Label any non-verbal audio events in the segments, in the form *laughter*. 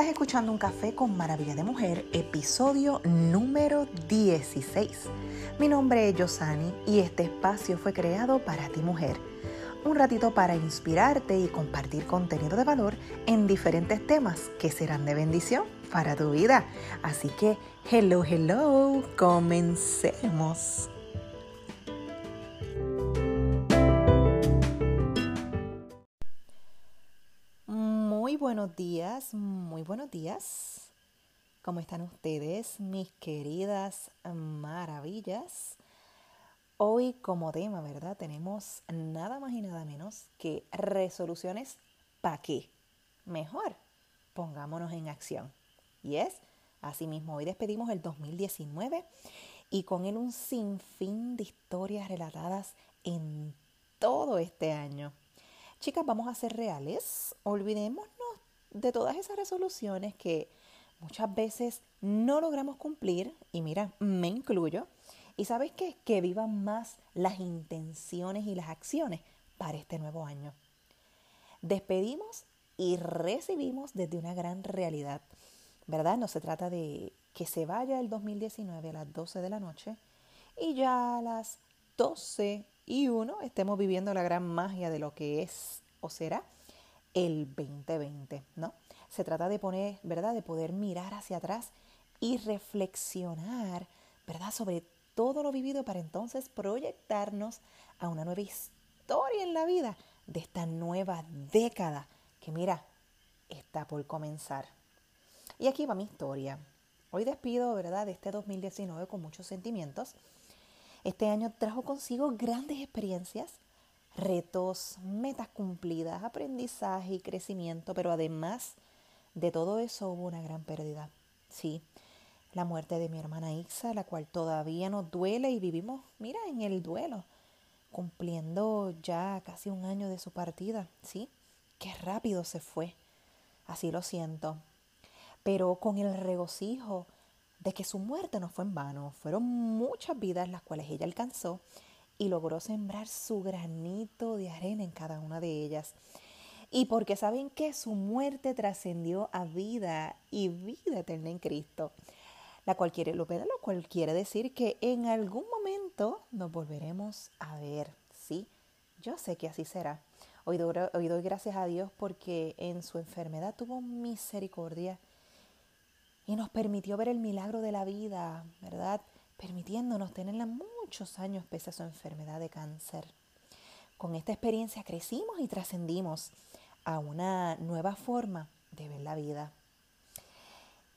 Estás escuchando Un Café con Maravilla de Mujer, episodio número 16. Mi nombre es Yosani y este espacio fue creado para ti mujer. Un ratito para inspirarte y compartir contenido de valor en diferentes temas que serán de bendición para tu vida. Así que, hello, hello, comencemos. Buenos días, muy buenos días. ¿Cómo están ustedes, mis queridas maravillas? Hoy como tema, ¿verdad? Tenemos nada más y nada menos que resoluciones para qué. Mejor, pongámonos en acción. Y es, asimismo, hoy despedimos el 2019 y con él un sinfín de historias relatadas en todo este año. Chicas, vamos a ser reales. Olvidémonos de todas esas resoluciones que muchas veces no logramos cumplir, y mira, me incluyo, y sabes qué, que vivan más las intenciones y las acciones para este nuevo año. Despedimos y recibimos desde una gran realidad, ¿verdad? No se trata de que se vaya el 2019 a las 12 de la noche y ya a las 12 y 1 estemos viviendo la gran magia de lo que es o será el 2020, ¿no? Se trata de poner, ¿verdad? De poder mirar hacia atrás y reflexionar, ¿verdad? Sobre todo lo vivido para entonces proyectarnos a una nueva historia en la vida de esta nueva década que mira, está por comenzar. Y aquí va mi historia. Hoy despido, ¿verdad?, de este 2019 con muchos sentimientos. Este año trajo consigo grandes experiencias retos, metas cumplidas, aprendizaje y crecimiento, pero además de todo eso hubo una gran pérdida. Sí, la muerte de mi hermana Ixa, la cual todavía nos duele y vivimos, mira, en el duelo, cumpliendo ya casi un año de su partida. Sí, qué rápido se fue. Así lo siento. Pero con el regocijo de que su muerte no fue en vano, fueron muchas vidas las cuales ella alcanzó y logró sembrar su granito de arena en cada una de ellas. Y porque saben que su muerte trascendió a vida y vida eterna en Cristo, la cual quiere, lo, cual quiere decir que en algún momento nos volveremos a ver. Sí, yo sé que así será. Hoy doy, hoy doy gracias a Dios porque en su enfermedad tuvo misericordia y nos permitió ver el milagro de la vida, ¿verdad? Permitiéndonos tenerla muchos años pese a su enfermedad de cáncer. Con esta experiencia crecimos y trascendimos a una nueva forma de ver la vida.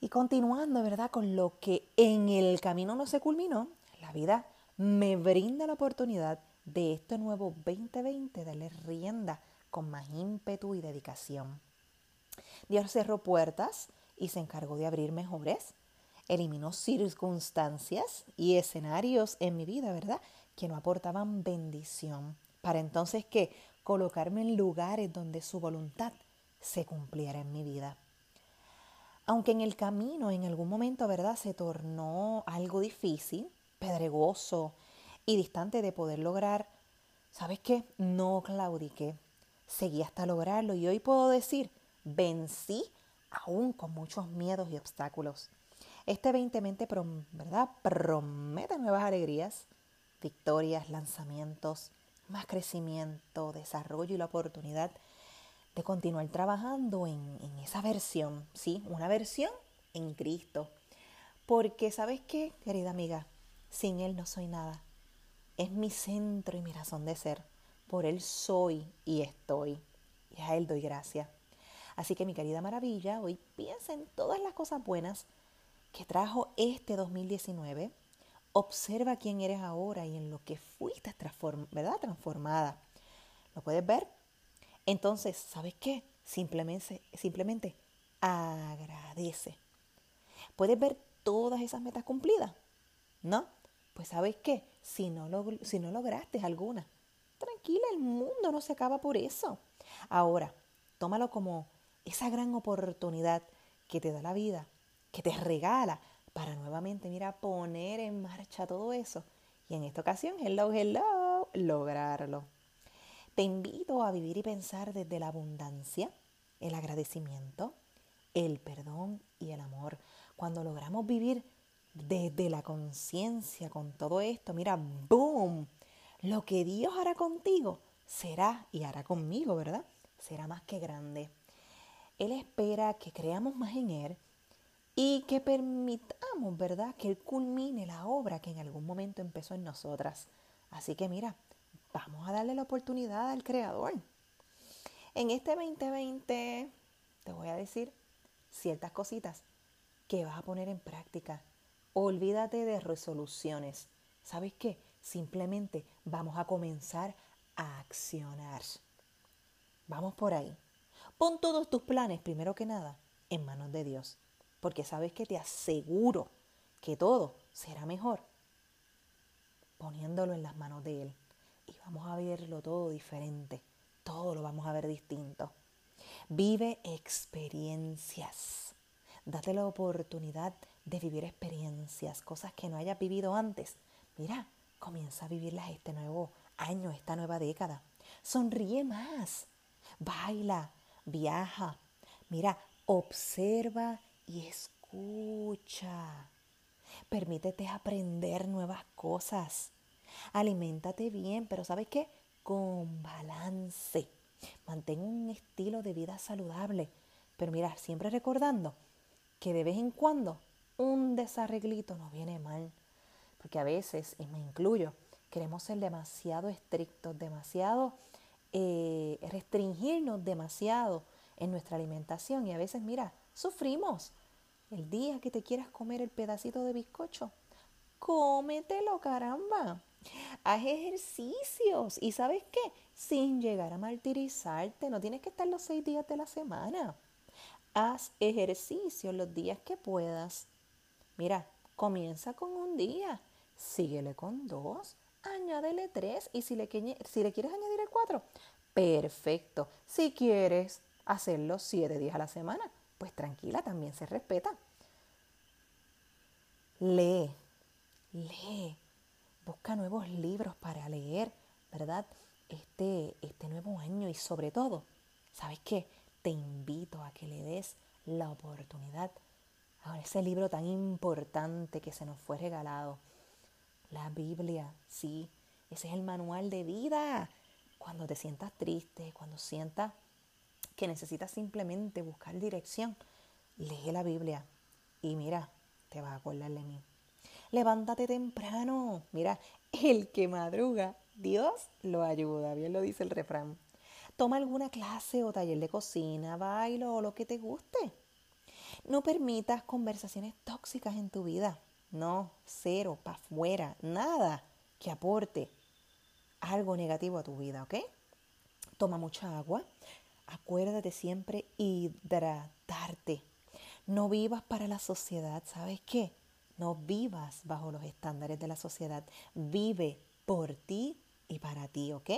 Y continuando, ¿verdad? Con lo que en el camino no se culminó, la vida me brinda la oportunidad de este nuevo 2020 darle rienda con más ímpetu y dedicación. Dios cerró puertas y se encargó de abrir mejores eliminó circunstancias y escenarios en mi vida, ¿verdad? Que no aportaban bendición. Para entonces que colocarme en lugares donde su voluntad se cumpliera en mi vida. Aunque en el camino en algún momento, ¿verdad? Se tornó algo difícil, pedregoso y distante de poder lograr, ¿sabes qué? No claudiqué. Seguí hasta lograrlo y hoy puedo decir, vencí aún con muchos miedos y obstáculos. Este 2020 ¿verdad? promete nuevas alegrías, victorias, lanzamientos, más crecimiento, desarrollo y la oportunidad de continuar trabajando en, en esa versión, ¿sí? Una versión en Cristo. Porque, ¿sabes qué, querida amiga? Sin Él no soy nada. Es mi centro y mi razón de ser. Por Él soy y estoy. Y a Él doy gracias. Así que mi querida maravilla, hoy piensa en todas las cosas buenas que trajo este 2019, observa quién eres ahora y en lo que fuiste ¿verdad? transformada. ¿Lo puedes ver? Entonces, ¿sabes qué? Simplemente, simplemente agradece. ¿Puedes ver todas esas metas cumplidas? ¿No? Pues sabes qué? Si no, si no lograste alguna, tranquila, el mundo no se acaba por eso. Ahora, tómalo como esa gran oportunidad que te da la vida que te regala para nuevamente, mira, poner en marcha todo eso. Y en esta ocasión, hello, hello, lograrlo. Te invito a vivir y pensar desde la abundancia, el agradecimiento el perdón y el amor. Cuando logramos vivir desde la conciencia con todo esto, mira, boom, lo que Dios hará contigo será y hará conmigo, ¿verdad? Será más que grande. Él espera que creamos más en Él y que permitamos, ¿verdad?, que Él culmine la obra que en algún momento empezó en nosotras. Así que mira, vamos a darle la oportunidad al Creador. En este 2020 te voy a decir ciertas cositas que vas a poner en práctica. Olvídate de resoluciones. ¿Sabes qué? Simplemente vamos a comenzar a accionar. Vamos por ahí. Pon todos tus planes, primero que nada, en manos de Dios. Porque sabes que te aseguro que todo será mejor poniéndolo en las manos de Él. Y vamos a verlo todo diferente. Todo lo vamos a ver distinto. Vive experiencias. Date la oportunidad de vivir experiencias, cosas que no hayas vivido antes. Mira, comienza a vivirlas este nuevo año, esta nueva década. Sonríe más. Baila, viaja. Mira, observa y escucha. Permítete aprender nuevas cosas. Aliméntate bien, pero ¿sabes qué? Con balance. Mantén un estilo de vida saludable. Pero mira, siempre recordando que de vez en cuando un desarreglito no viene mal. Porque a veces, y me incluyo, queremos ser demasiado estrictos, demasiado eh, restringirnos demasiado en nuestra alimentación. Y a veces, mira, sufrimos. El día que te quieras comer el pedacito de bizcocho, cómetelo, caramba. Haz ejercicios y sabes qué, sin llegar a martirizarte, no tienes que estar los seis días de la semana. Haz ejercicios los días que puedas. Mira, comienza con un día, síguele con dos, añádele tres y si le, si le quieres añadir el cuatro, perfecto. Si quieres hacerlo siete días a la semana, pues tranquila, también se respeta. Lee, lee, busca nuevos libros para leer, ¿verdad? Este, este nuevo año y sobre todo, ¿sabes qué? Te invito a que le des la oportunidad a ese libro tan importante que se nos fue regalado. La Biblia, sí, ese es el manual de vida. Cuando te sientas triste, cuando sientas que necesitas simplemente buscar dirección, lee la Biblia y mira, te vas a acordar de mí. Levántate temprano. Mira, el que madruga, Dios lo ayuda, bien lo dice el refrán. Toma alguna clase o taller de cocina, bailo o lo que te guste. No permitas conversaciones tóxicas en tu vida. No, cero, para afuera, nada que aporte algo negativo a tu vida, ¿ok? Toma mucha agua. Acuérdate siempre hidratarte. No vivas para la sociedad, ¿sabes qué? No vivas bajo los estándares de la sociedad. Vive por ti y para ti, ¿ok?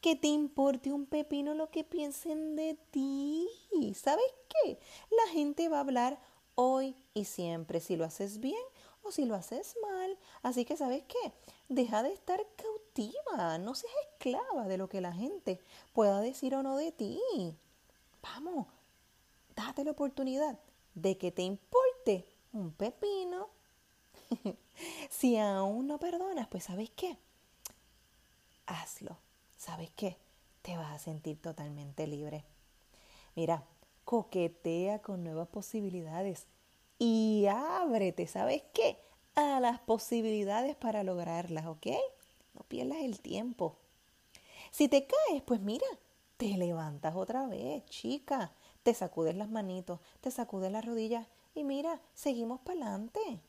Que te importe un pepino lo que piensen de ti. ¿Sabes qué? La gente va a hablar hoy y siempre si lo haces bien o si lo haces mal. Así que, ¿sabes qué? Deja de estar cautiva. No seas esclava de lo que la gente pueda decir o no de ti. Vamos, date la oportunidad de que te importe un pepino. *laughs* si aún no perdonas, pues sabes qué, hazlo. ¿Sabes qué? Te vas a sentir totalmente libre. Mira, coquetea con nuevas posibilidades y ábrete, ¿sabes qué? A las posibilidades para lograrlas, ¿ok? No pierdas el tiempo. Si te caes, pues mira, te levantas otra vez, chica. Te sacudes las manitos, te sacudes las rodillas y mira, seguimos para adelante.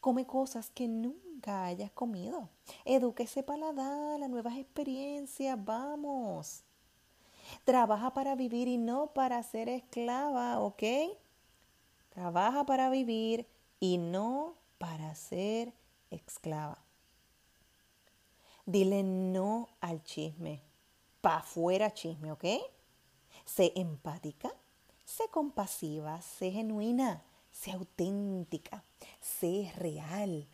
Come cosas que nunca hayas comido. Educa ese paladar a nuevas experiencias. Vamos. Trabaja para vivir y no para ser esclava, ¿ok? Trabaja para vivir y no para ser esclava. Dile no al chisme. Pa' fuera chisme, ¿ok? Sé empática Sé compasiva, sé genuina, sé auténtica, sé real.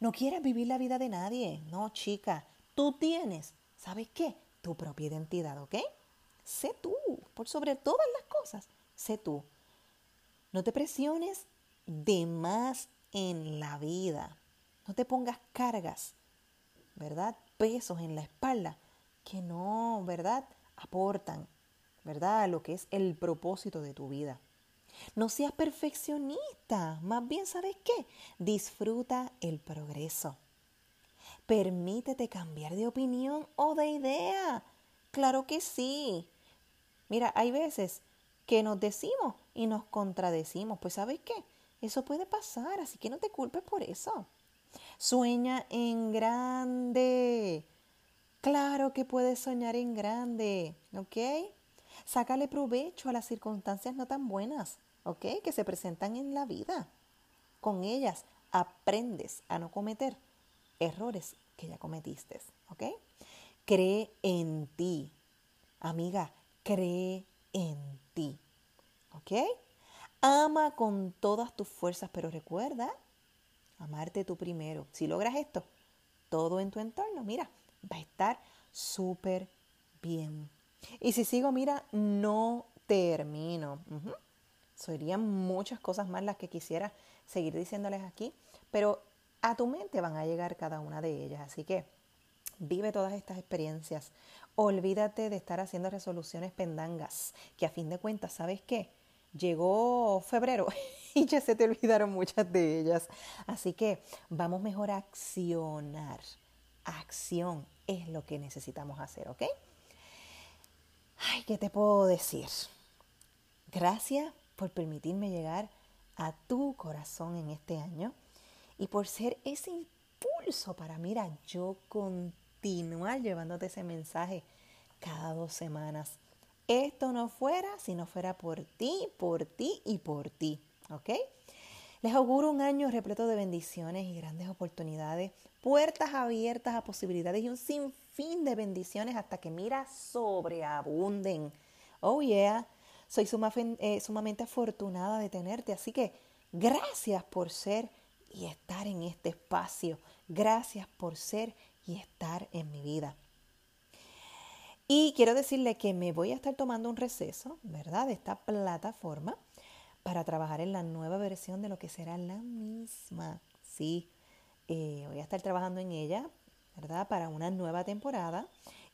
No quieras vivir la vida de nadie, no, chica. Tú tienes, ¿sabes qué? Tu propia identidad, ¿ok? Sé tú, por sobre todas las cosas, sé tú. No te presiones de más en la vida. No te pongas cargas, ¿verdad? Pesos en la espalda que no, ¿verdad? Aportan, ¿verdad? Lo que es el propósito de tu vida. No seas perfeccionista, más bien sabes qué? Disfruta el progreso. Permítete cambiar de opinión o de idea. Claro que sí. Mira, hay veces que nos decimos y nos contradecimos. Pues sabes qué? Eso puede pasar, así que no te culpes por eso. Sueña en grande. Claro que puedes soñar en grande, ¿ok? Sácale provecho a las circunstancias no tan buenas, ¿ok? Que se presentan en la vida. Con ellas aprendes a no cometer errores que ya cometiste, ¿ok? Cree en ti. Amiga, cree en ti, ¿ok? Ama con todas tus fuerzas, pero recuerda amarte tú primero. Si logras esto, todo en tu entorno, mira, va a estar súper bien. Y si sigo, mira, no termino. Serían muchas cosas más las que quisiera seguir diciéndoles aquí, pero a tu mente van a llegar cada una de ellas. Así que vive todas estas experiencias. Olvídate de estar haciendo resoluciones pendangas, que a fin de cuentas, ¿sabes qué? Llegó febrero *laughs* y ya se te olvidaron muchas de ellas. Así que vamos mejor a accionar. Acción es lo que necesitamos hacer, ¿ok? Ay, ¿qué te puedo decir? Gracias por permitirme llegar a tu corazón en este año y por ser ese impulso para, mira, yo continuar llevándote ese mensaje cada dos semanas. Esto no fuera si no fuera por ti, por ti y por ti, ¿ok? Les auguro un año repleto de bendiciones y grandes oportunidades, puertas abiertas a posibilidades y un sinfín de bendiciones hasta que, mira, sobreabunden. Oh, yeah. Soy eh, sumamente afortunada de tenerte, así que gracias por ser y estar en este espacio. Gracias por ser y estar en mi vida. Y quiero decirle que me voy a estar tomando un receso, ¿verdad? De esta plataforma para trabajar en la nueva versión de lo que será la misma. Sí, eh, voy a estar trabajando en ella, ¿verdad? Para una nueva temporada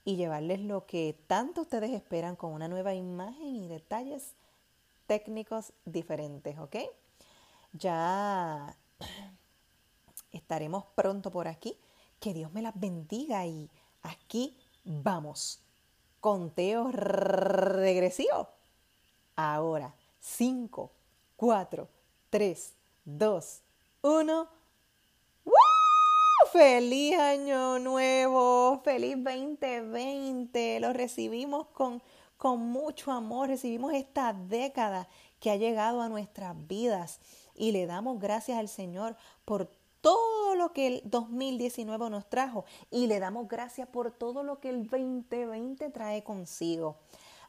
y llevarles lo que tanto ustedes esperan con una nueva imagen y detalles técnicos diferentes, ¿ok? Ya *clears throat* estaremos pronto por aquí. Que Dios me las bendiga y aquí vamos. Conteo regresivo. Ahora, 5, 4, 3, 2, 1. ¡Feliz año nuevo! ¡Feliz 2020! Lo recibimos con, con mucho amor. Recibimos esta década que ha llegado a nuestras vidas y le damos gracias al Señor por todo lo que el 2019 nos trajo y le damos gracias por todo lo que el 2020 trae consigo.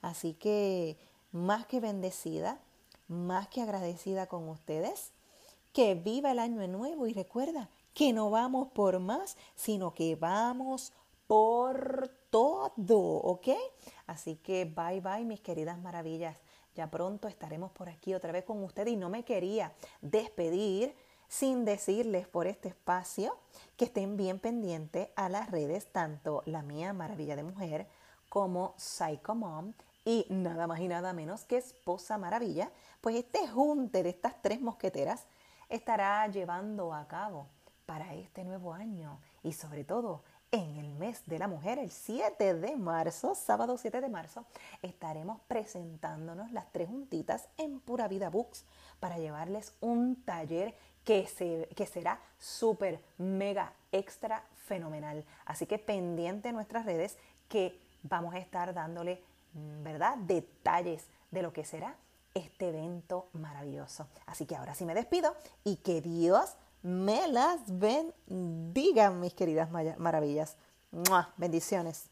Así que más que bendecida, más que agradecida con ustedes, que viva el año nuevo y recuerda que no vamos por más, sino que vamos por todo, ¿ok? Así que bye bye mis queridas maravillas. Ya pronto estaremos por aquí otra vez con ustedes y no me quería despedir sin decirles por este espacio que estén bien pendientes a las redes, tanto la mía Maravilla de Mujer como Psycho Mom y nada más y nada menos que Esposa Maravilla, pues este junte de estas tres mosqueteras estará llevando a cabo para este nuevo año y sobre todo en el mes de la mujer, el 7 de marzo, sábado 7 de marzo, estaremos presentándonos las tres juntitas en Pura Vida Books para llevarles un taller que, se, que será súper, mega, extra, fenomenal. Así que pendiente en nuestras redes que vamos a estar dándole, mm, ¿verdad?, detalles de lo que será este evento maravilloso. Así que ahora sí me despido y que Dios me las bendiga, mis queridas maravillas. Bendiciones.